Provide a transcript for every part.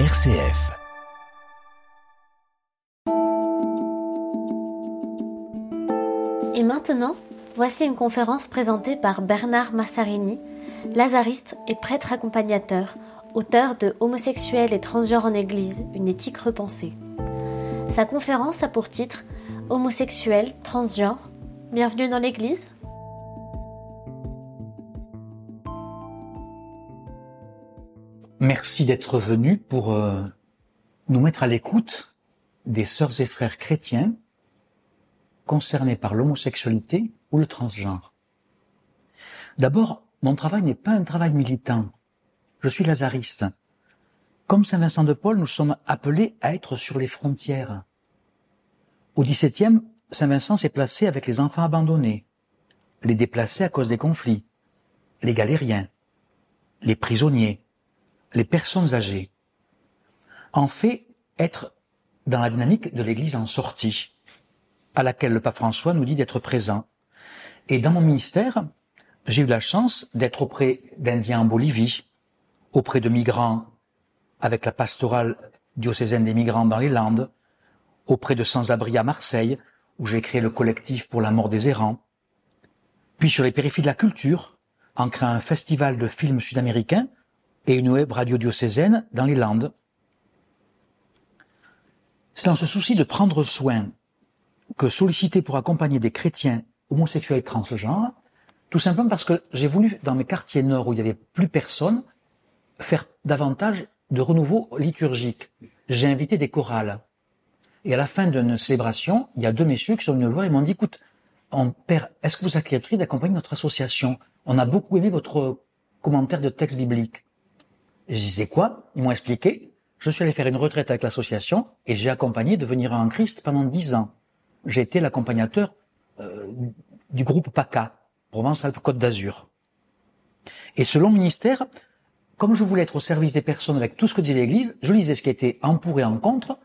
RCF. Et maintenant, voici une conférence présentée par Bernard Massarini, lazariste et prêtre accompagnateur, auteur de Homosexuels et transgenres en Église, une éthique repensée. Sa conférence a pour titre Homosexuels, transgenres, bienvenue dans l'Église. Merci d'être venu pour euh, nous mettre à l'écoute des sœurs et frères chrétiens concernés par l'homosexualité ou le transgenre. D'abord, mon travail n'est pas un travail militant. Je suis lazariste. Comme Saint Vincent de Paul, nous sommes appelés à être sur les frontières. Au XVIIe, Saint Vincent s'est placé avec les enfants abandonnés, les déplacés à cause des conflits, les galériens, les prisonniers, les personnes âgées. En fait, être dans la dynamique de l'Église en sortie, à laquelle le pape François nous dit d'être présent. Et dans mon ministère, j'ai eu la chance d'être auprès d'Indiens en Bolivie, auprès de migrants avec la pastorale diocésaine des migrants dans les Landes, auprès de sans-abri à Marseille, où j'ai créé le collectif pour la mort des errants, puis sur les périphéries de la culture, en créant un festival de films sud-américains et une web radio diocésaine dans les Landes. C'est dans ce souci de prendre soin que sollicité pour accompagner des chrétiens homosexuels et transgenres, tout simplement parce que j'ai voulu, dans mes quartiers nord où il n'y avait plus personne, faire davantage de renouveau liturgique. J'ai invité des chorales. Et à la fin d'une célébration, il y a deux messieurs qui sont venus me voir et m'ont dit, écoute, on, père, est-ce que vous accepteriez d'accompagner notre association? On a beaucoup aimé votre commentaire de texte biblique. Je disais quoi? Ils m'ont expliqué. Je suis allé faire une retraite avec l'association et j'ai accompagné devenir en Christ pendant dix ans. J'ai été l'accompagnateur euh, du groupe PACA, Provence-Alpes-Côte d'Azur. Et selon le ministère, comme je voulais être au service des personnes avec tout ce que disait l'Église, je lisais ce qui était en pour et en contre.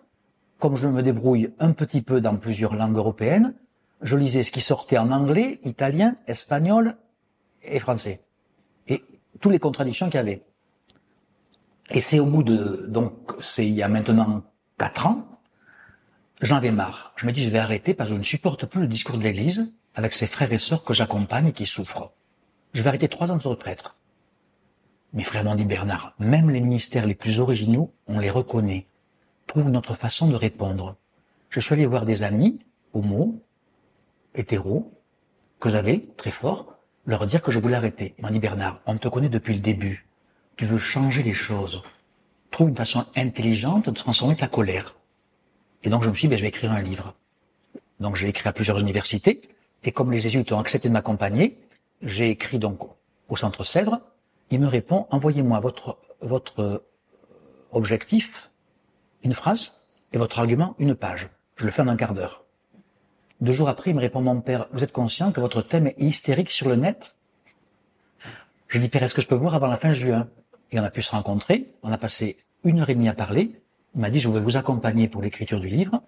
Comme je me débrouille un petit peu dans plusieurs langues européennes, je lisais ce qui sortait en anglais, italien, espagnol et français. Et toutes les contradictions qu'il y avait. Et c'est au bout de, donc, c'est il y a maintenant quatre ans, j'en avais marre. Je me dis, je vais arrêter parce que je ne supporte plus le discours de l'Église avec ses frères et sœurs que j'accompagne et qui souffrent. Je vais arrêter trois ans de prêtre. Mes frères m'ont dit, Bernard, même les ministères les plus originaux, on les reconnaît. Trouve une autre façon de répondre. Je suis allé voir des amis, homo, hétéros, que j'avais, très fort, leur dire que je voulais arrêter. Ils m'ont dit, Bernard, on te connaît depuis le début. Tu veux changer les choses. Trouve une façon intelligente de transformer ta colère. Et donc je me suis dit, ben, je vais écrire un livre. Donc j'ai écrit à plusieurs universités, et comme les jésuites ont accepté de m'accompagner, j'ai écrit donc au Centre Cèdre, il me répond, envoyez-moi votre, votre euh, objectif, une phrase, et votre argument, une page. Je le fais en un quart d'heure. Deux jours après, il me répond, mon père, vous êtes conscient que votre thème est hystérique sur le net? Je dis, père, est-ce que je peux voir avant la fin juin? Et on a pu se rencontrer, on a passé une heure et demie à parler, il m'a dit, je vais vous accompagner pour l'écriture du livre.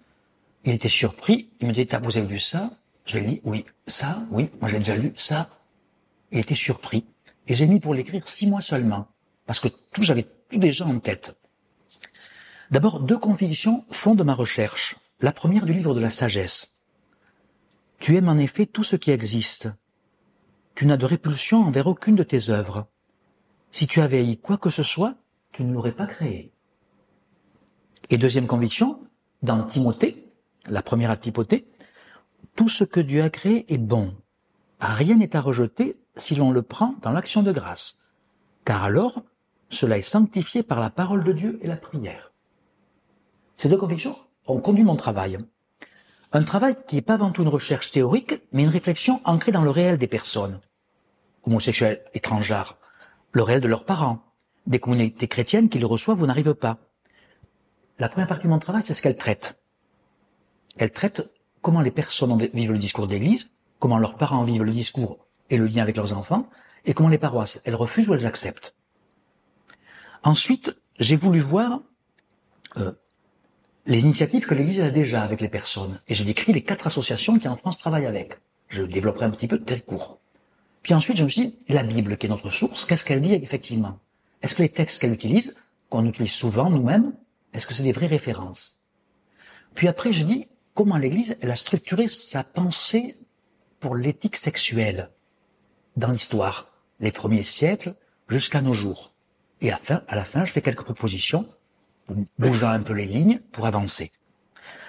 Il était surpris. Il me dit, vous avez lu ça? Je lui ai dit, oui. Ça, oui. Moi, j'ai déjà lu ça. Il était surpris. Et j'ai mis pour l'écrire six mois seulement. Parce que tout, j'avais tout déjà en tête. D'abord, deux convictions fondent ma recherche. La première du livre de la sagesse. Tu aimes en effet tout ce qui existe. Tu n'as de répulsion envers aucune de tes œuvres. Si tu avais haï quoi que ce soit, tu ne l'aurais pas créé. Et deuxième conviction, dans Timothée, la première à Timothée, tout ce que Dieu a créé est bon. Rien n'est à rejeter si l'on le prend dans l'action de grâce, car alors cela est sanctifié par la parole de Dieu et la prière. Ces deux convictions ont conduit mon travail. Un travail qui n'est pas avant tout une recherche théorique, mais une réflexion ancrée dans le réel des personnes, homosexuels, étrangères, le réel de leurs parents, des communautés chrétiennes qui le reçoivent ou n'arrivent pas, la première partie de mon travail, c'est ce qu'elle traite. Elle traite comment les personnes vivent le discours de l'Église, comment leurs parents vivent le discours et le lien avec leurs enfants, et comment les paroisses, elles refusent ou elles acceptent. Ensuite, j'ai voulu voir euh, les initiatives que l'Église a déjà avec les personnes. Et j'ai décrit les quatre associations qui en France travaillent avec. Je développerai un petit peu très court. Puis ensuite, je me suis dit, la Bible, qui est notre source, qu'est-ce qu'elle dit effectivement? Est-ce que les textes qu'elle utilise qu'on utilise souvent nous-mêmes, est-ce que c'est des vraies références? Puis après, je dis comment l'Église, elle a structuré sa pensée pour l'éthique sexuelle dans l'histoire, les premiers siècles jusqu'à nos jours. Et à, à la fin, je fais quelques propositions, bougeant un peu les lignes pour avancer.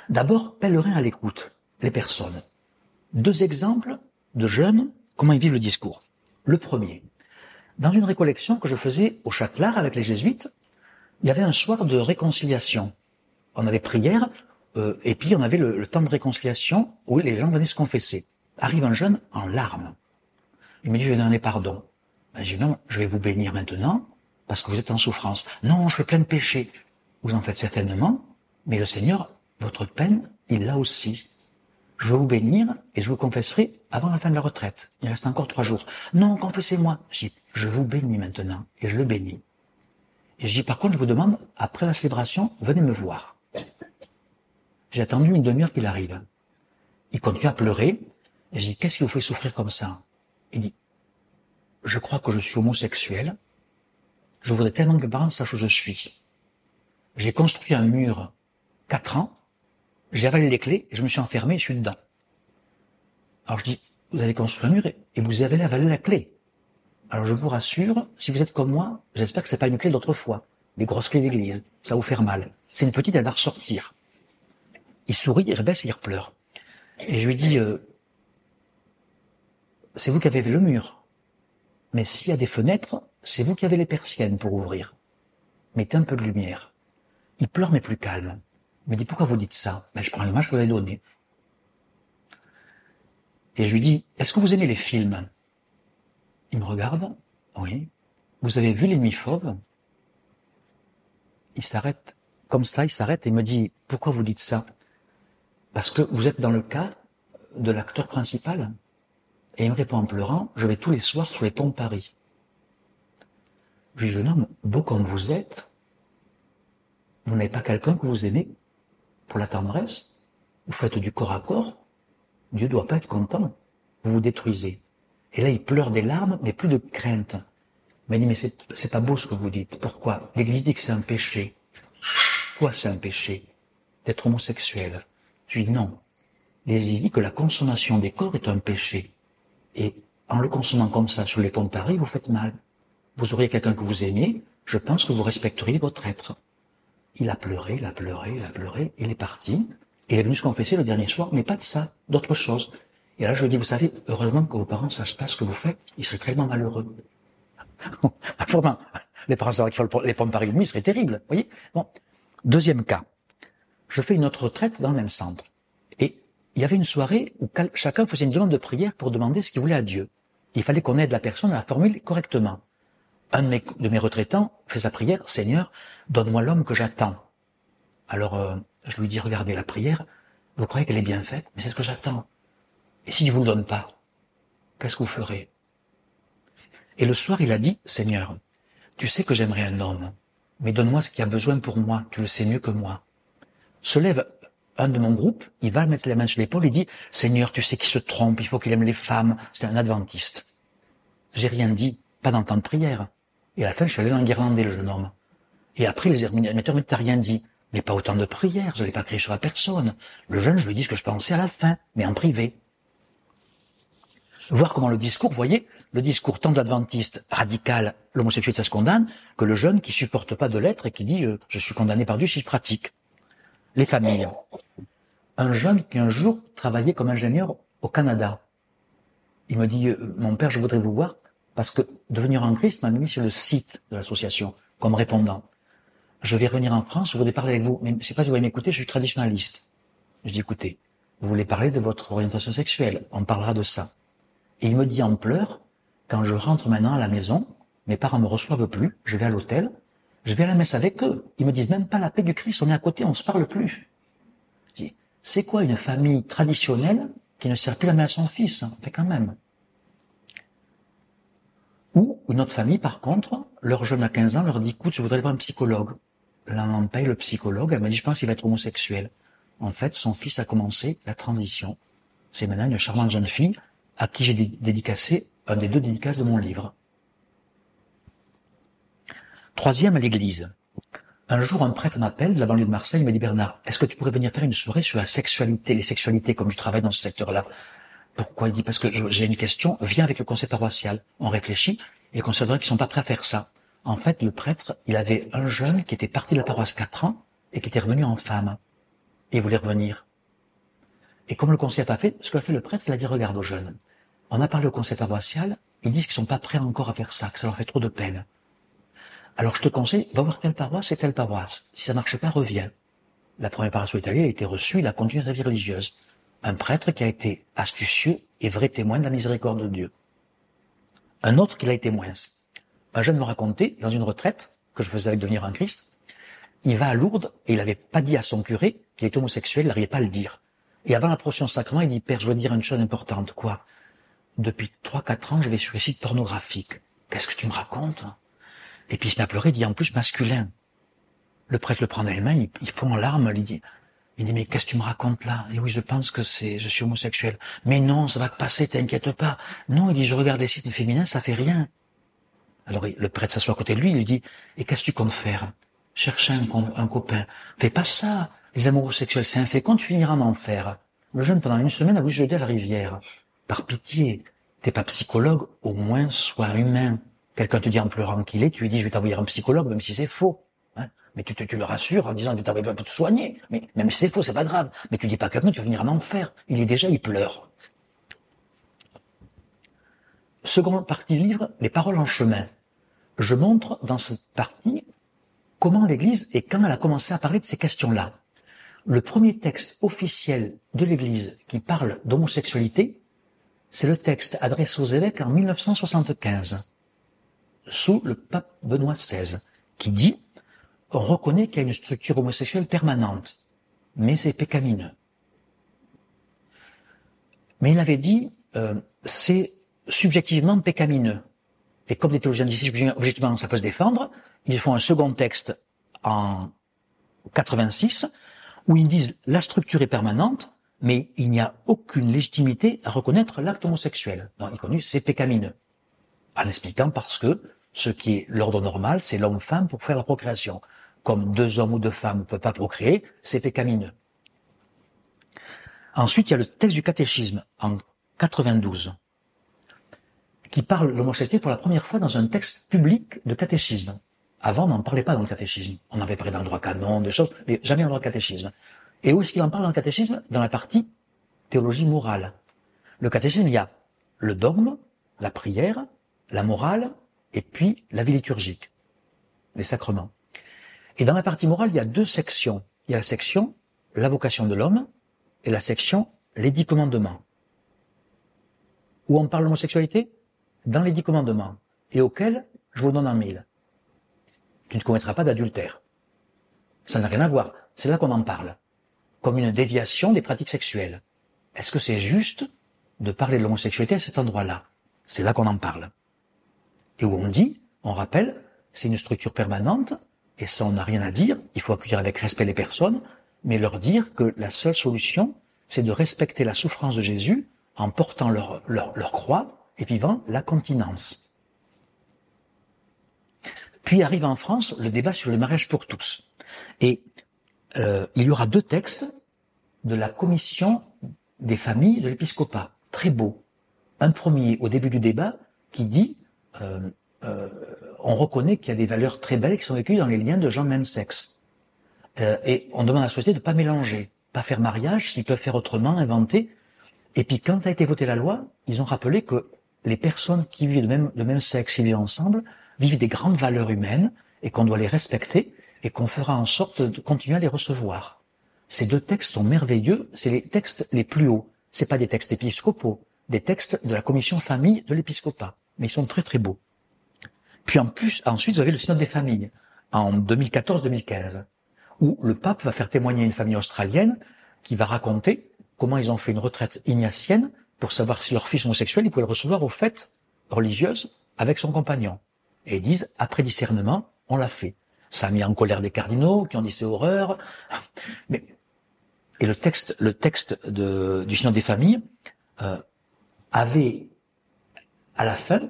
D'abord, pèlerin à l'écoute, les personnes. Deux exemples de jeunes, comment ils vivent le discours. Le premier, dans une récollection que je faisais au Châtelard avec les jésuites, il y avait un soir de réconciliation. On avait prière, euh, et puis on avait le, temps de réconciliation où les gens venaient se confesser. Arrive un jeune en larmes. Il me dit, je vais donner pardon. Ben, je dis, non, je vais vous bénir maintenant, parce que vous êtes en souffrance. Non, je fais plein de péchés. Vous en faites certainement, mais le Seigneur, votre peine, il l'a aussi. Je vais vous bénir et je vous confesserai avant la fin de la retraite. Il reste encore trois jours. Non, confessez-moi. Je je vous bénis maintenant. Et je le bénis. Et je dis, par contre, je vous demande, après la célébration, venez me voir. J'ai attendu une demi-heure qu'il arrive. Il continue à pleurer. Et je dis, qu'est-ce qui vous fait souffrir comme ça? Il dit, je crois que je suis homosexuel. Je voudrais tellement que mes parents sachent où je suis. J'ai construit un mur quatre ans. J'ai avalé les clés et je me suis enfermé et je suis dedans. Alors je dis, vous avez construit un mur et vous avez avalé la clé. Alors je vous rassure, si vous êtes comme moi, j'espère que c'est pas une clé d'autrefois, des grosses clés d'église, ça vous faire mal. C'est une petite, elle va ressortir. Il sourit, il rebaisse, il repleure. Et je lui dis, euh, c'est vous qui avez le mur. Mais s'il y a des fenêtres, c'est vous qui avez les persiennes pour ouvrir. Mettez un peu de lumière. Il pleure mais plus calme. Il me dit, pourquoi vous dites ça? Ben, Je prends l'image que vous avez donnée. Et je lui dis, est-ce que vous aimez les films? Il me regarde, oui. Vous avez vu les nuits fauves? Il s'arrête, comme ça, il s'arrête et me dit, pourquoi vous dites ça? Parce que vous êtes dans le cas de l'acteur principal. Et il me répond en pleurant, je vais tous les soirs sur les ponts de Paris. Je dis, jeune homme, beau comme vous êtes, vous n'avez pas quelqu'un que vous aimez pour la tendresse Vous faites du corps à corps Dieu doit pas être content. Vous vous détruisez. Et là, il pleure des larmes, mais plus de crainte. Mais il dit, mais c'est pas beau ce que vous dites. Pourquoi? L'Église dit que c'est un péché. Quoi c'est un péché D'être homosexuel? Je dis non. L'Église dit que la consommation des corps est un péché. Et en le consommant comme ça sur les ponts de Paris, vous faites mal. Vous auriez quelqu'un que vous aimiez, je pense que vous respecteriez votre être. Il a pleuré, il a pleuré, il a pleuré, il est parti. Il est venu se confesser le dernier soir, mais pas de ça, d'autre chose. Et là, je lui dis, vous savez, heureusement que vos parents sachent pas ce que vous faites, ils seraient tellement malheureux. Vraiment, les parents qu'ils font les pommes par nuit, ce serait terrible, vous voyez? Bon, deuxième cas. Je fais une autre retraite dans le même centre. Et il y avait une soirée où chacun faisait une demande de prière pour demander ce qu'il voulait à Dieu. Il fallait qu'on aide la personne à la formuler correctement un de mes, retraitants fait sa prière, Seigneur, donne-moi l'homme que j'attends. Alors euh, je lui dis, regardez la prière, vous croyez qu'elle est bien faite, mais c'est ce que j'attends. Et s'il ne vous le donne pas, qu'est-ce que vous ferez? Et le soir, il a dit, Seigneur, tu sais que j'aimerais un homme, mais donne-moi ce qu'il a besoin pour moi, tu le sais mieux que moi. Se lève un de mon groupe, il va mettre la main sur l'épaule, il dit, Seigneur, tu sais qu'il se trompe, il faut qu'il aime les femmes, c'est un adventiste. J'ai rien dit, pas dans le temps de prière. Et à la fin, je suis allé l'enguirlander, le jeune homme. Et après, les animateurs, mais t'as rien dit. Mais pas autant de prières, je l'ai pas crié sur la personne. Le jeune, je lui dis ce que je pensais à la fin, mais en privé. Voir comment le discours, vous voyez, le discours tant de radical, l'homosexualité ça se condamne, que le jeune qui supporte pas de l'être et qui dit je, suis condamné par Dieu si je pratique. Les familles. Un jeune qui un jour travaillait comme ingénieur au Canada. Il me dit, euh, mon père, je voudrais vous voir parce que devenir en Christ m'a mis sur le site de l'association comme répondant. Je vais revenir en France, je voudrais parler avec vous, mais je sais pas si vous allez m'écouter, je suis traditionnaliste. Je dis, écoutez, vous voulez parler de votre orientation sexuelle, on parlera de ça. Et il me dit en pleurs, quand je rentre maintenant à la maison, mes parents me reçoivent plus, je vais à l'hôtel, je vais à la messe avec eux. Ils me disent même pas la paix du Christ, on est à côté, on se parle plus. C'est quoi une famille traditionnelle qui ne sert plus la main à son fils? Fait quand même. Ou une autre famille, par contre, leur jeune à 15 ans leur dit, écoute, je voudrais voir un psychologue. La maman paye le psychologue, elle m'a dit, je pense qu'il va être homosexuel. En fait, son fils a commencé la transition. C'est maintenant une charmante jeune fille à qui j'ai dédicacé un des deux dédicaces de mon livre. Troisième, l'église. Un jour, un prêtre m'appelle de la banlieue de Marseille, il m'a dit Bernard, est-ce que tu pourrais venir faire une soirée sur la sexualité, les sexualités, comme tu travailles dans ce secteur-là? Pourquoi Il dit? Parce que j'ai une question, viens avec le conseil paroissial. On réfléchit, et le conseil qu'ils sont pas prêts à faire ça. En fait, le prêtre, il avait un jeune qui était parti de la paroisse quatre ans et qui était revenu en femme. Et il voulait revenir. Et comme le conseil n'a pas fait, ce qu'a fait le prêtre, il a dit, regarde aux jeunes. On a parlé au conseil paroissial, ils disent qu'ils sont pas prêts encore à faire ça, que ça leur fait trop de peine. Alors je te conseille, va voir telle paroisse et telle paroisse. Si ça marche pas, reviens. La première paroisse où il a été reçu, il a continué sa vie religieuse. Un prêtre qui a été astucieux et vrai témoin de la miséricorde de Dieu. Un autre qui l'a été moins. Un jeune me racontait, dans une retraite, que je faisais avec devenir un Christ, il va à Lourdes et il n'avait pas dit à son curé qu'il était homosexuel, il n'arrivait pas à le dire. Et avant la procession sacrement, il dit, Père, je veux dire une chose importante. Quoi? Depuis trois, quatre ans, je vais sur les sites pornographiques. Qu'est-ce que tu me racontes? Et puis il se met à pleurer, il dit en plus masculin. Le prêtre le prend dans les mains, il, il fond en larmes, il dit, il dit mais qu'est-ce que tu me racontes là? Et oui, je pense que c'est, je suis homosexuel. Mais non, ça va te passer, t'inquiète pas. Non, il dit je regarde les sites féminins, ça fait rien. Alors le prêtre s'assoit à côté de lui, il lui dit et qu'est-ce que tu comptes faire? Chercher un, un, copain. Fais pas ça. Les amoureux sexuels, c'est infécond, tu finiras en enfer. Le jeune pendant une semaine a voulu jeter à la rivière. Par pitié, t'es pas psychologue, au moins sois humain. Quelqu'un te dit en pleurant qu'il est, tu lui dis je vais t'envoyer un psychologue, même si c'est faux. Mais tu, tu, le rassures en disant je vais t'envoyer pour te soigner. Mais même si c'est faux, c'est pas grave. Mais tu dis pas à quelqu'un, tu vas venir en enfer. Il est déjà, il pleure. Seconde partie du livre, les paroles en chemin. Je montre dans cette partie comment l'Église et quand elle a commencé à parler de ces questions-là. Le premier texte officiel de l'Église qui parle d'homosexualité, c'est le texte adressé aux évêques en 1975 sous le pape Benoît XVI, qui dit on reconnaît qu'il y a une structure homosexuelle permanente, mais c'est pécamineux. Mais il avait dit euh, c'est subjectivement pécamineux. Et comme des théologiens disent objectivement ça peut se défendre, ils font un second texte en 86 où ils disent la structure est permanente, mais il n'y a aucune légitimité à reconnaître l'acte homosexuel. Donc, ils connu c'est pécamineux en expliquant parce que ce qui est l'ordre normal, c'est l'homme-femme pour faire la procréation. Comme deux hommes ou deux femmes ne peuvent pas procréer, c'est pécamineux. Ensuite, il y a le texte du catéchisme en 92 qui parle de l'homosexualité pour la première fois dans un texte public de catéchisme. Avant, on n'en parlait pas dans le catéchisme. On avait parlé dans le droit canon, des choses, mais jamais dans le catéchisme. Et où est-ce qu'il en parle dans le catéchisme? Dans la partie théologie morale. Le catéchisme, il y a le dogme, la prière, la morale et puis la vie liturgique, les sacrements. Et dans la partie morale, il y a deux sections. Il y a la section la vocation de l'homme et la section les dix commandements. Où on parle d'homosexualité? Dans les dix commandements, et auxquels je vous donne un mille. Tu ne commettras pas d'adultère. Ça n'a rien à voir. C'est là qu'on en parle. Comme une déviation des pratiques sexuelles. Est-ce que c'est juste de parler de l'homosexualité à cet endroit-là? C'est là, qu'on en parle et où on dit, on rappelle, c'est une structure permanente, et ça on n'a rien à dire, il faut accueillir avec respect les personnes, mais leur dire que la seule solution, c'est de respecter la souffrance de Jésus en portant leur, leur, leur croix et vivant la continence. Puis arrive en France le débat sur le mariage pour tous. Et euh, il y aura deux textes de la commission des familles de l'épiscopat, très beau. Un premier au début du débat qui dit euh, euh, on reconnaît qu'il y a des valeurs très belles qui sont vécues dans les liens de gens de même sexe. Euh, et on demande à la société de pas mélanger, pas faire mariage, s'ils peuvent faire autrement, inventer. Et puis quand a été votée la loi, ils ont rappelé que les personnes qui vivent de même, de même sexe et vivent ensemble vivent des grandes valeurs humaines et qu'on doit les respecter et qu'on fera en sorte de continuer à les recevoir. Ces deux textes sont merveilleux, c'est les textes les plus hauts. C'est pas des textes épiscopaux, des textes de la commission famille de l'épiscopat mais ils sont très très beaux. Puis en plus, ensuite, vous avez le synode des familles, en 2014-2015, où le pape va faire témoigner une famille australienne qui va raconter comment ils ont fait une retraite ignatienne pour savoir si leur fils homosexuel, ils pouvaient le recevoir aux fêtes religieuses avec son compagnon. Et ils disent, après discernement, on l'a fait. Ça a mis en colère des cardinaux qui ont dit c'est horreur. Mais, et le texte, le texte de, du synode des familles euh, avait à la fin,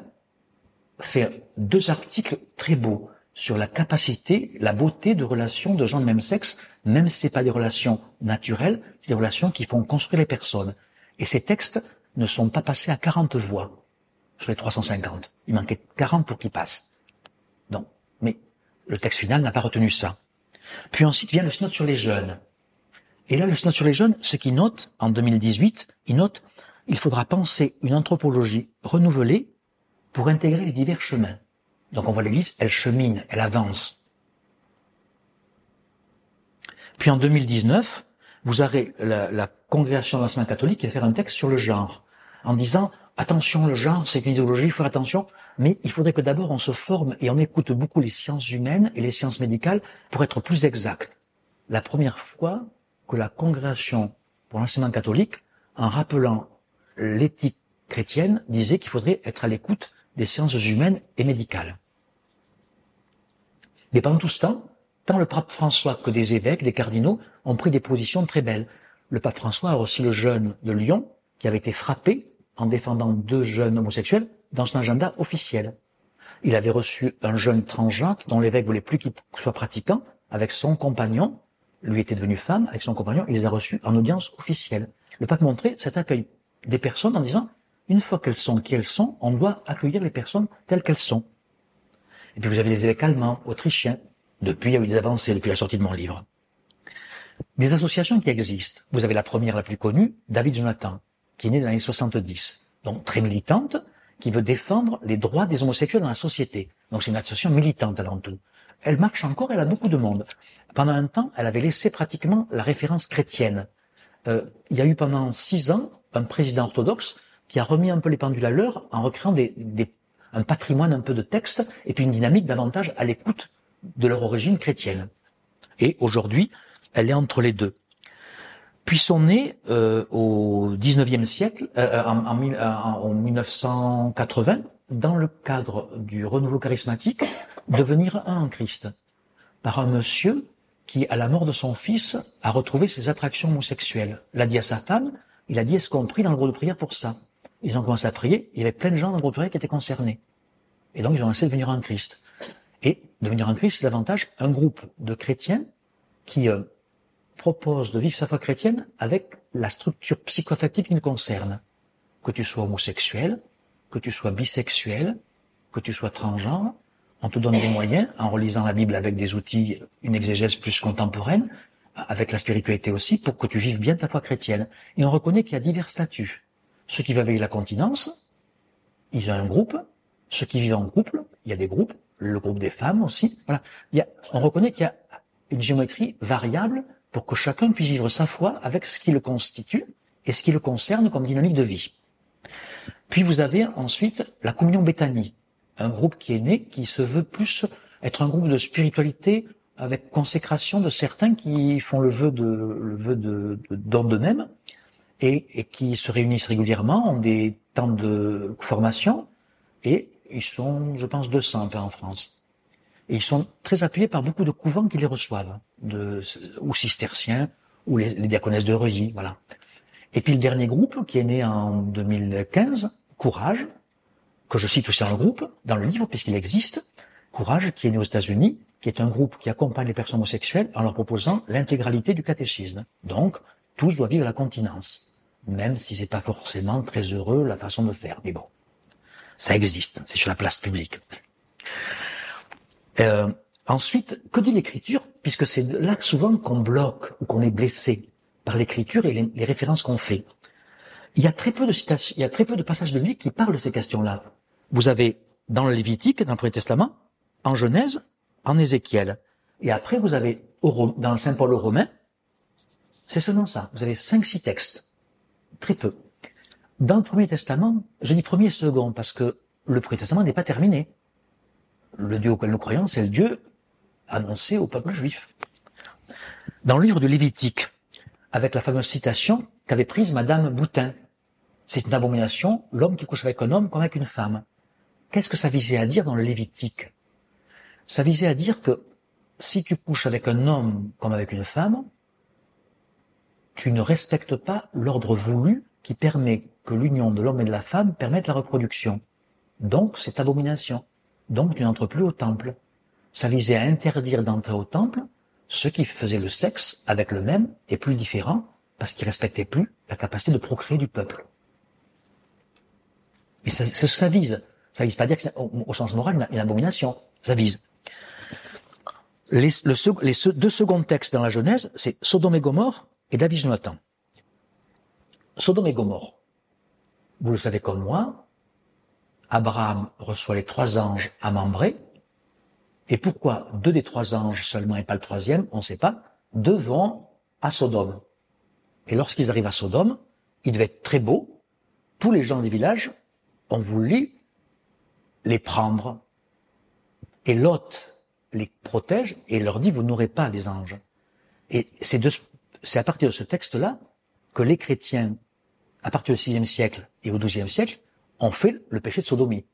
fait deux articles très beaux sur la capacité, la beauté de relations de gens de même sexe, même si c'est pas des relations naturelles, c'est des relations qui font construire les personnes. Et ces textes ne sont pas passés à 40 voix sur les 350. Il manquait 40 pour qu'ils passent. Donc, mais le texte final n'a pas retenu ça. Puis ensuite vient le synode sur les jeunes. Et là, le synode sur les jeunes, ce qu'il note, en 2018, il note, il faudra penser une anthropologie renouvelée pour intégrer les divers chemins. Donc on voit l'Église, elle chemine, elle avance. Puis en 2019, vous aurez la, la congrégation de l'enseignement catholique qui va faire un texte sur le genre, en disant attention, le genre, c'est une idéologie, il faut faire attention, mais il faudrait que d'abord on se forme et on écoute beaucoup les sciences humaines et les sciences médicales pour être plus exact. La première fois que la congrégation pour l'enseignement catholique, en rappelant l'éthique chrétienne, disait qu'il faudrait être à l'écoute des sciences humaines et médicales. Mais pendant tout ce temps, tant le pape François que des évêques, des cardinaux ont pris des positions très belles. Le pape François a reçu le jeune de Lyon qui avait été frappé en défendant deux jeunes homosexuels dans son agenda officiel. Il avait reçu un jeune transgenre dont l'évêque voulait plus qu'il soit pratiquant avec son compagnon. Lui était devenu femme avec son compagnon. Il les a reçus en audience officielle. Le pape montrait cet accueil des personnes en disant une fois qu'elles sont qui elles sont, on doit accueillir les personnes telles qu'elles sont. Et puis vous avez les évêques allemands, autrichiens. Depuis, il y a eu des avancées depuis la sortie de mon livre. Des associations qui existent. Vous avez la première, la plus connue, David Jonathan, qui est né dans les années 70, donc très militante, qui veut défendre les droits des homosexuels dans la société. Donc c'est une association militante avant tout. Elle marche encore, elle a beaucoup de monde. Pendant un temps, elle avait laissé pratiquement la référence chrétienne. Euh, il y a eu pendant six ans un président orthodoxe qui a remis un peu les pendules à l'heure en recréant des, des, un patrimoine un peu de textes et puis une dynamique davantage à l'écoute de leur origine chrétienne. Et aujourd'hui, elle est entre les deux. Puis sont nés euh, au XIXe siècle, euh, en, en, en, 1980, dans le cadre du renouveau charismatique, devenir un en Christ, par un monsieur qui, à la mort de son fils, a retrouvé ses attractions homosexuelles. L'a dit à sa femme, il a dit, est-ce qu'on prie dans le groupe de prière pour ça? Ils ont commencé à prier, il y avait plein de gens dans le groupe qui étaient concernés. Et donc, ils ont laissé devenir un Christ. Et devenir un Christ, c'est davantage un groupe de chrétiens qui euh, propose de vivre sa foi chrétienne avec la structure psychoaffective qui nous concerne. Que tu sois homosexuel, que tu sois bisexuel, que tu sois transgenre, on te donne des moyens, en relisant la Bible avec des outils, une exégèse plus contemporaine, avec la spiritualité aussi, pour que tu vives bien ta foi chrétienne. Et on reconnaît qu'il y a divers statuts. Ceux qui vivent avec la continence, ils ont un groupe. Ceux qui vivent en couple, il y a des groupes. Le groupe des femmes aussi. Voilà. Il y a, on reconnaît qu'il y a une géométrie variable pour que chacun puisse vivre sa foi avec ce qui le constitue et ce qui le concerne comme dynamique de vie. Puis vous avez ensuite la communion Béthanie, un groupe qui est né, qui se veut plus être un groupe de spiritualité avec consécration de certains qui font le vœu de le vœu de, de d'eux-mêmes et, qui se réunissent régulièrement, ont des temps de formation, et ils sont, je pense, 200 peu en France. Et ils sont très appuyés par beaucoup de couvents qui les reçoivent, de, ou cisterciens, ou les, les diaconesses de Reuilly, voilà. Et puis le dernier groupe, qui est né en 2015, Courage, que je cite aussi dans le groupe, dans le livre, puisqu'il existe, Courage, qui est né aux États-Unis, qui est un groupe qui accompagne les personnes homosexuelles en leur proposant l'intégralité du catéchisme. Donc, tous doivent vivre la continence même si c'est pas forcément très heureux la façon de faire. Mais bon, ça existe, c'est sur la place publique. Euh, ensuite, que dit l'écriture? Puisque c'est là souvent qu'on bloque ou qu'on est blessé par l'écriture et les, références qu'on fait. Il y a très peu de citations, il y a très peu de passages bibliques qui parlent de ces questions-là. Vous avez dans le Lévitique, dans le Premier Testament, en Genèse, en Ézéchiel. Et après, vous avez dans le Saint Paul aux Romains, c'est seulement ça. Vous avez cinq, six textes très peu. Dans le Premier Testament, je dis premier et second parce que le Premier Testament n'est pas terminé. Le Dieu auquel nous croyons, c'est le Dieu annoncé au peuple juif. Dans le livre de Lévitique, avec la fameuse citation qu'avait prise Madame Boutin, c'est une abomination, l'homme qui couche avec un homme comme avec une femme. Qu'est-ce que ça visait à dire dans le Lévitique? Ça visait à dire que si tu couches avec un homme comme avec une femme, tu ne respectes pas l'ordre voulu qui permet que l'union de l'homme et de la femme permette la reproduction. Donc, c'est abomination. Donc, tu n'entres plus au temple. Ça visait à interdire d'entrer au temple ceux qui faisaient le sexe avec le même et plus différent parce qu'ils respectaient plus la capacité de procréer du peuple. Mais ça, ça, vise. Ça vise pas dire que au, sens moral une, abomination. Ça vise. Les, les, deux seconds textes dans la Genèse, c'est Sodome et Gomorre et David Jonathan. Sodome et Gomorre. Vous le savez comme moi, Abraham reçoit les trois anges à Mambré. Et pourquoi deux des trois anges seulement et pas le troisième, on ne sait pas, deux vont à Sodome. Et lorsqu'ils arrivent à Sodome, il devait être très beau. Tous les gens du village ont voulu les prendre. Et Lot les protège et leur dit, vous n'aurez pas les anges. Et c'est à partir de ce texte-là que les chrétiens, à partir du VIe siècle et au XIIe siècle, ont fait le péché de sodomie.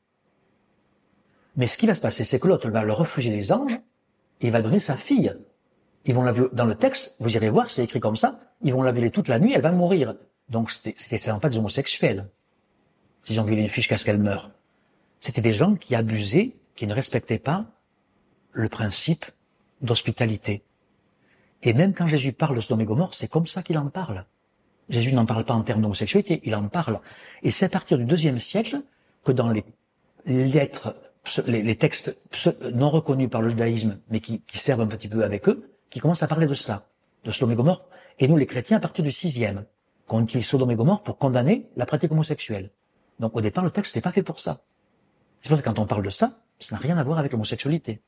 Mais ce qui va se passer, c'est que Lot va leur refuser les anges et va donner sa fille. Ils vont la dans le texte, vous irez voir, c'est écrit comme ça, ils vont la violer toute la nuit, elle va mourir. Donc c'était pas des homosexuels. Ils ont violé une fille jusqu'à ce qu'elle meure. C'était des gens qui abusaient, qui ne respectaient pas le principe d'hospitalité. Et même quand Jésus parle de Sodome c'est comme ça qu'il en parle. Jésus n'en parle pas en termes d'homosexualité, il en parle. Et c'est à partir du deuxième siècle que dans les lettres, les, textes non reconnus par le judaïsme, mais qui, servent un petit peu avec eux, qui commencent à parler de ça, de Sodome et nous, les chrétiens, à partir du sixième, qu'on utilise Sodome pour condamner la pratique homosexuelle. Donc au départ, le texte n'est pas fait pour ça. C'est pour ça que quand on parle de ça, ça n'a rien à voir avec l'homosexualité.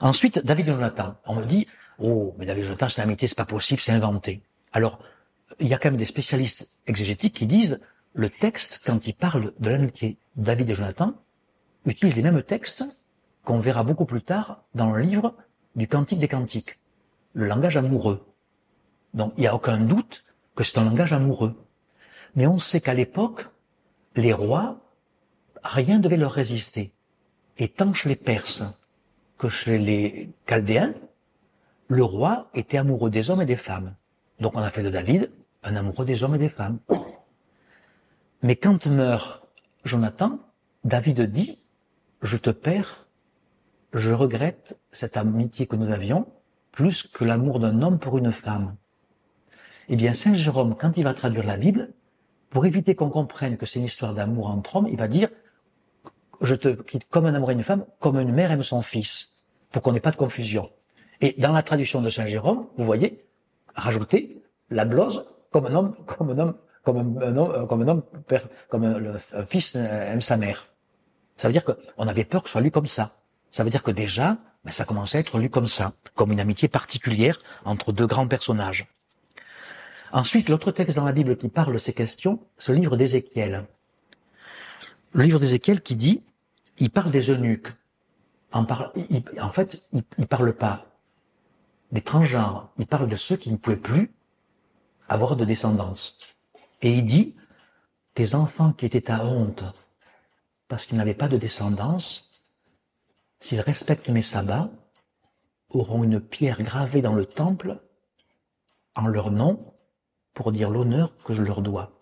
Ensuite, David et Jonathan. On me dit, oh, mais David et Jonathan, c'est amitié, c'est pas possible, c'est inventé. Alors, il y a quand même des spécialistes exégétiques qui disent, le texte, quand il parle de l'amitié David et Jonathan, utilise les mêmes textes qu'on verra beaucoup plus tard dans le livre du Cantique des Cantiques, le langage amoureux. Donc, il n'y a aucun doute que c'est un langage amoureux. Mais on sait qu'à l'époque, les rois, rien ne devait leur résister. Et tant chez les Perses que chez les Chaldéens, le roi était amoureux des hommes et des femmes. Donc on a fait de David un amoureux des hommes et des femmes. Mais quand meurt Jonathan, David dit, je te perds, je regrette cette amitié que nous avions plus que l'amour d'un homme pour une femme. Eh bien, Saint Jérôme, quand il va traduire la Bible, pour éviter qu'on comprenne que c'est une histoire d'amour entre hommes, il va dire, je te quitte comme un amour et une femme, comme une mère aime son fils, pour qu'on n'ait pas de confusion. Et dans la traduction de Saint Jérôme, vous voyez, rajouter la blose comme un homme, comme un homme, comme un, homme, comme un homme, comme un, fils aime sa mère. Ça veut dire qu'on avait peur que ce soit lu comme ça. Ça veut dire que déjà, ben, ça commençait à être lu comme ça, comme une amitié particulière entre deux grands personnages. Ensuite, l'autre texte dans la Bible qui parle de ces questions, c'est le livre d'Ézéchiel. Le livre d'Ézéchiel qui dit, il parle des eunuques. En, en fait, il, ne parle pas des transgenres, il parle de ceux qui ne pouvaient plus avoir de descendance. Et il dit, tes enfants qui étaient à honte parce qu'ils n'avaient pas de descendance, s'ils respectent mes sabbats, auront une pierre gravée dans le temple en leur nom pour dire l'honneur que je leur dois.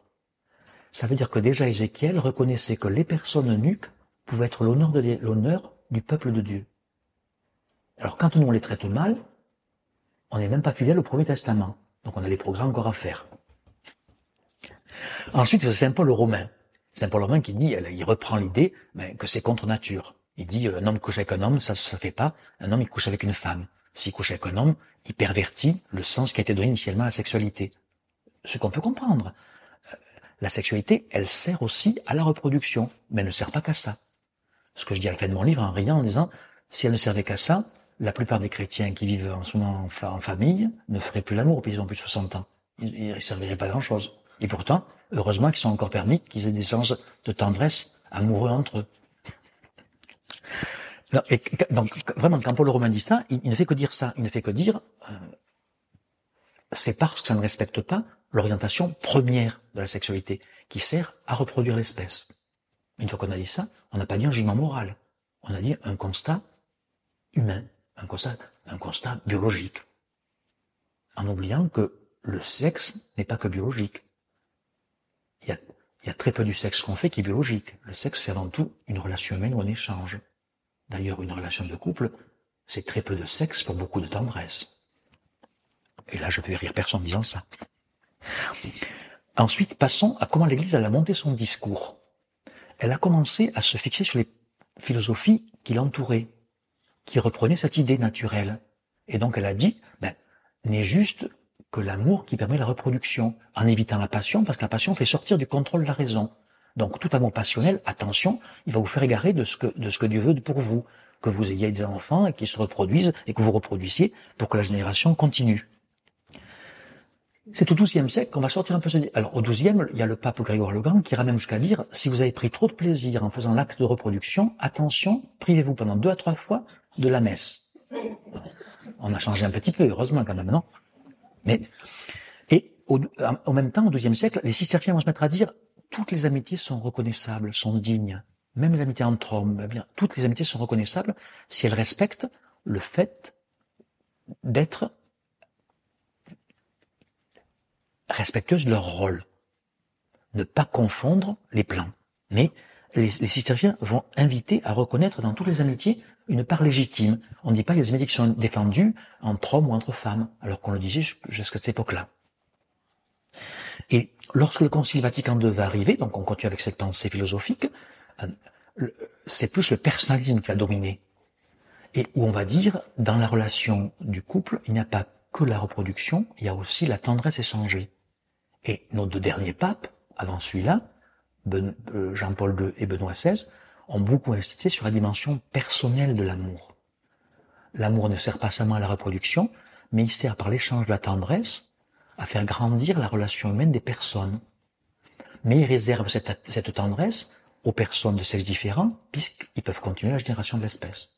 Ça veut dire que déjà Ézéchiel reconnaissait que les personnes nuques pouvaient être l'honneur l'honneur du peuple de Dieu. Alors quand nous on les traite mal, on n'est même pas fidèle au Premier Testament. Donc on a des progrès encore à faire. Ensuite, c'est Saint Paul romain. Saint Paul romain qui dit, il reprend l'idée que c'est contre nature. Il dit, un homme couche avec un homme, ça ne fait pas. Un homme, il couche avec une femme. S'il couche avec un homme, il pervertit le sens qui a été donné initialement à la sexualité ce qu'on peut comprendre. La sexualité, elle sert aussi à la reproduction, mais elle ne sert pas qu'à ça. Ce que je dis à la fin de mon livre en riant en disant, si elle ne servait qu'à ça, la plupart des chrétiens qui vivent en ce moment en, famille ne feraient plus l'amour, puis ils ont plus de 60 ans. Ils ne serviraient pas grand-chose. Et pourtant, heureusement qu'ils sont encore permis qu'ils aient des sens de tendresse amoureux entre eux. donc vraiment, quand Paul Romain dit ça, il, ne fait que dire ça. Il ne fait que dire, euh, c'est parce que ça ne respecte pas l'orientation première de la sexualité, qui sert à reproduire l'espèce. Une fois qu'on a dit ça, on n'a pas dit un jugement moral. On a dit un constat humain, un constat, un constat biologique. En oubliant que le sexe n'est pas que biologique. Il y, a, il y a très peu du sexe qu'on fait qui est biologique. Le sexe, c'est avant tout une relation humaine ou un échange. D'ailleurs, une relation de couple, c'est très peu de sexe pour beaucoup de tendresse. Et là, je vais rire personne en disant ça. Ensuite, passons à comment l'Église a monté son discours. Elle a commencé à se fixer sur les philosophies qui l'entouraient, qui reprenaient cette idée naturelle. Et donc elle a dit, ben, n'est juste que l'amour qui permet la reproduction, en évitant la passion, parce que la passion fait sortir du contrôle de la raison. Donc tout amour passionnel, attention, il va vous faire égarer de ce que, de ce que Dieu veut pour vous, que vous ayez des enfants et qu'ils se reproduisent et que vous reproduisiez pour que la génération continue. C'est au XIIe siècle qu'on va sortir un peu ce... Alors au XIIe, il y a le pape Grégoire le Grand qui ira même jusqu'à dire, si vous avez pris trop de plaisir en faisant l'acte de reproduction, attention, privez-vous pendant deux à trois fois de la messe. On a changé un petit peu, heureusement quand même, non? Mais Et au, en même temps, au XIIe siècle, les cisterciens vont se mettre à dire, toutes les amitiés sont reconnaissables, sont dignes. Même les amitiés entre hommes, eh bien, toutes les amitiés sont reconnaissables si elles respectent le fait d'être respectueuses de leur rôle. Ne pas confondre les plans. Mais les, les cisterciens vont inviter à reconnaître dans toutes les amitiés une part légitime. On ne dit pas les qui sont défendues entre hommes ou entre femmes, alors qu'on le disait jusqu'à cette époque-là. Et lorsque le Concile Vatican II va arriver, donc on continue avec cette pensée philosophique, euh, c'est plus le personnalisme qui va dominer. Et où on va dire, dans la relation du couple, il n'y a pas que la reproduction, il y a aussi la tendresse échangée. Et nos deux derniers papes, avant celui-là, euh, Jean-Paul II et Benoît XVI, ont beaucoup insisté sur la dimension personnelle de l'amour. L'amour ne sert pas seulement à la reproduction, mais il sert par l'échange de la tendresse à faire grandir la relation humaine des personnes. Mais il réserve cette, tendresse aux personnes de sexes différents, puisqu'ils peuvent continuer la génération de l'espèce.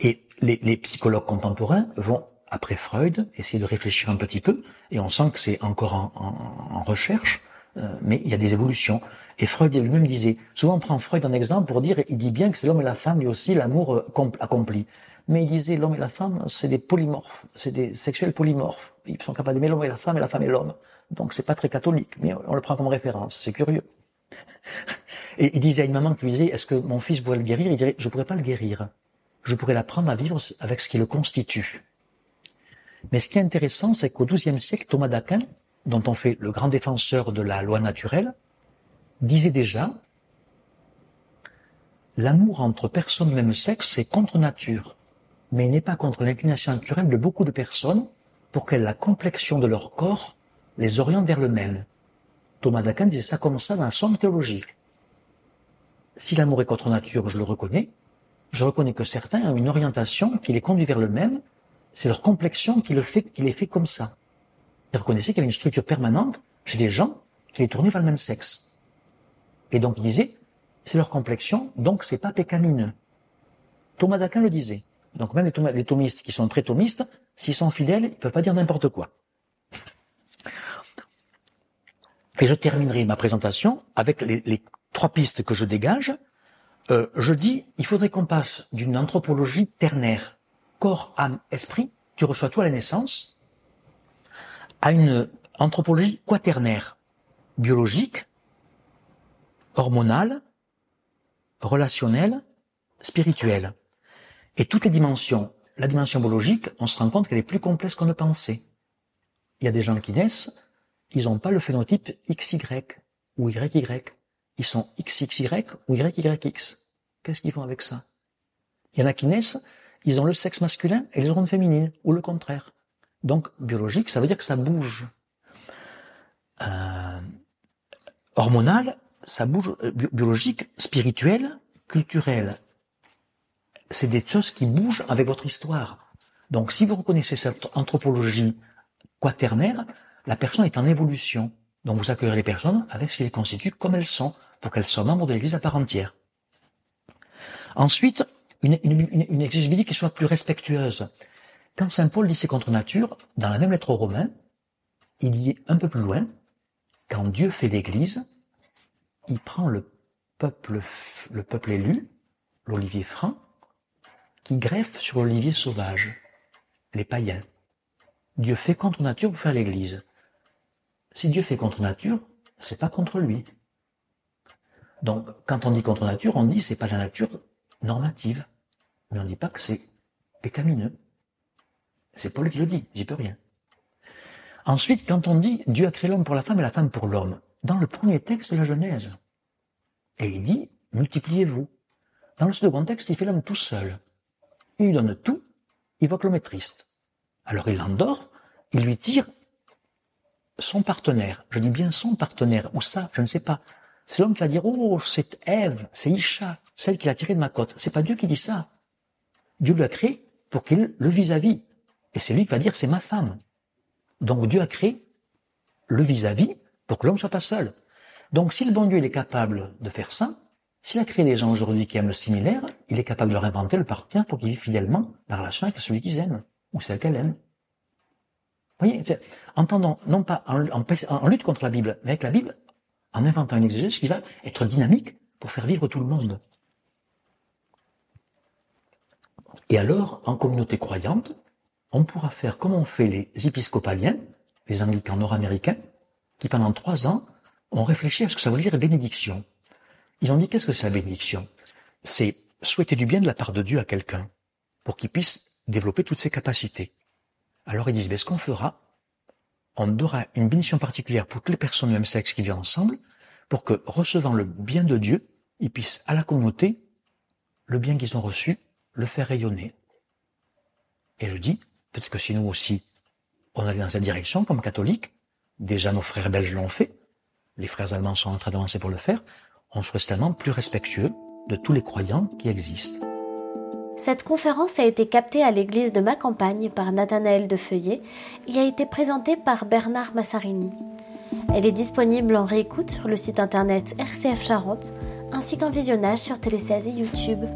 Et les, psychologues contemporains vont après Freud, essayer de réfléchir un petit peu, et on sent que c'est encore en, recherche, mais il y a des évolutions. Et Freud lui-même disait, souvent on prend Freud en exemple pour dire, il dit bien que c'est l'homme et la femme, et aussi l'amour euh, accompli. Mais il disait, l'homme et la femme, c'est des polymorphes, c'est des sexuels polymorphes. Ils sont capables d'aimer l'homme et la femme, et la femme et l'homme. Donc c'est pas très catholique, mais on le prend comme référence, c'est curieux. Et il disait à une maman qui lui disait, est-ce que mon fils pourrait le guérir? Il dirait, je pourrais pas le guérir. Je pourrais l'apprendre à vivre avec ce qui le constitue. Mais ce qui est intéressant, c'est qu'au XIIe siècle, Thomas d'Aquin, dont on fait le grand défenseur de la loi naturelle, disait déjà L'amour entre personnes de même sexe est contre nature, mais il n'est pas contre l'inclination naturelle de beaucoup de personnes pour que la complexion de leur corps les oriente vers le même. Thomas d'Aquin disait ça comme ça dans la somme théologique. Si l'amour est contre nature, je le reconnais, je reconnais que certains ont une orientation qui les conduit vers le même c'est leur complexion qui, le fait, qui les fait comme ça. Ils reconnaissaient qu'il y avait une structure permanente chez les gens qui les tournaient vers le même sexe. Et donc ils disaient, c'est leur complexion, donc c'est pas pécamineux. Thomas d'Aquin le disait. Donc même les, thomistes qui sont très thomistes, s'ils sont fidèles, ils peuvent pas dire n'importe quoi. Et je terminerai ma présentation avec les, trois pistes que je dégage. Euh, je dis, il faudrait qu'on passe d'une anthropologie ternaire corps, âme, esprit, tu reçois tout à la naissance, à une anthropologie quaternaire, biologique, hormonale, relationnelle, spirituelle. Et toutes les dimensions, la dimension biologique, on se rend compte qu'elle est plus complexe qu'on ne pensait. Il y a des gens qui naissent, ils n'ont pas le phénotype XY ou YY. Ils sont XXY ou YYX. Qu'est-ce qu'ils font avec ça? Il y en a qui naissent, ils ont le sexe masculin et les hormones féminines, ou le contraire. Donc, biologique, ça veut dire que ça bouge. Euh, hormonal, ça bouge, euh, biologique, spirituel, culturel. C'est des choses qui bougent avec votre histoire. Donc, si vous reconnaissez cette anthropologie quaternaire, la personne est en évolution. Donc, vous accueillerez les personnes avec ce qui les constitue comme elles sont, pour qu'elles soient membres de l'Église à part entière. Ensuite, une, une, une qui soit plus respectueuse. Quand Saint Paul dit c'est contre nature, dans la même lettre aux Romains, il y est un peu plus loin, quand Dieu fait l'Église, il prend le peuple, le peuple élu, l'olivier franc, qui greffe sur l'olivier sauvage, les païens. Dieu fait contre nature pour faire l'Église. Si Dieu fait contre nature, c'est pas contre lui. Donc, quand on dit contre nature, on dit c'est pas la nature normative. Mais on ne dit pas que c'est pécamineux. C'est Paul qui le dit, j'y peux rien. Ensuite, quand on dit Dieu a créé l'homme pour la femme et la femme pour l'homme, dans le premier texte de la Genèse, et il dit multipliez-vous. Dans le second texte, il fait l'homme tout seul. Il lui donne tout, il voit que l'homme est triste. Alors il l'endort, il lui tire son partenaire. Je dis bien son partenaire, ou ça, je ne sais pas. C'est l'homme qui va dire, oh, c'est Ève, c'est Isha, celle qui l'a tiré de ma côte. C'est pas Dieu qui dit ça. Dieu l'a créé pour qu'il le vis-à-vis. Et c'est lui qui va dire, c'est ma femme. Donc Dieu a créé le vis-à-vis pour que l'homme soit pas seul. Donc si le bon Dieu est capable de faire ça, s'il a créé des gens aujourd'hui qui aiment le similaire, il est capable de leur inventer le partenaire pour qu'ils vivent fidèlement la relation avec celui qu'ils aiment, ou celle qu'elle aime. Vous voyez, entendons, non pas en, lutte contre la Bible, mais avec la Bible, en inventant une exégèse qui va être dynamique pour faire vivre tout le monde. Et alors, en communauté croyante, on pourra faire comme ont fait les épiscopaliens, les anglicans nord-américains, qui pendant trois ans ont réfléchi à ce que ça veut dire bénédiction. Ils ont dit qu'est-ce que c'est la bénédiction? C'est souhaiter du bien de la part de Dieu à quelqu'un pour qu'il puisse développer toutes ses capacités. Alors ils disent, ben, ce qu'on fera, on aura une bénédiction particulière pour toutes les personnes du même sexe qui vivent ensemble, pour que, recevant le bien de Dieu, ils puissent à la communauté, le bien qu'ils ont reçu, le faire rayonner. Et je dis, peut-être que si nous aussi, on allait dans cette direction comme catholiques, déjà nos frères belges l'ont fait, les frères allemands sont en train d'avancer pour le faire, on serait tellement plus respectueux de tous les croyants qui existent. Cette conférence a été captée à l'église de ma campagne par Nathanaël de Feuillet et a été présentée par Bernard Massarini. Elle est disponible en réécoute sur le site internet RCF Charente ainsi qu'en visionnage sur Télé 16 et YouTube.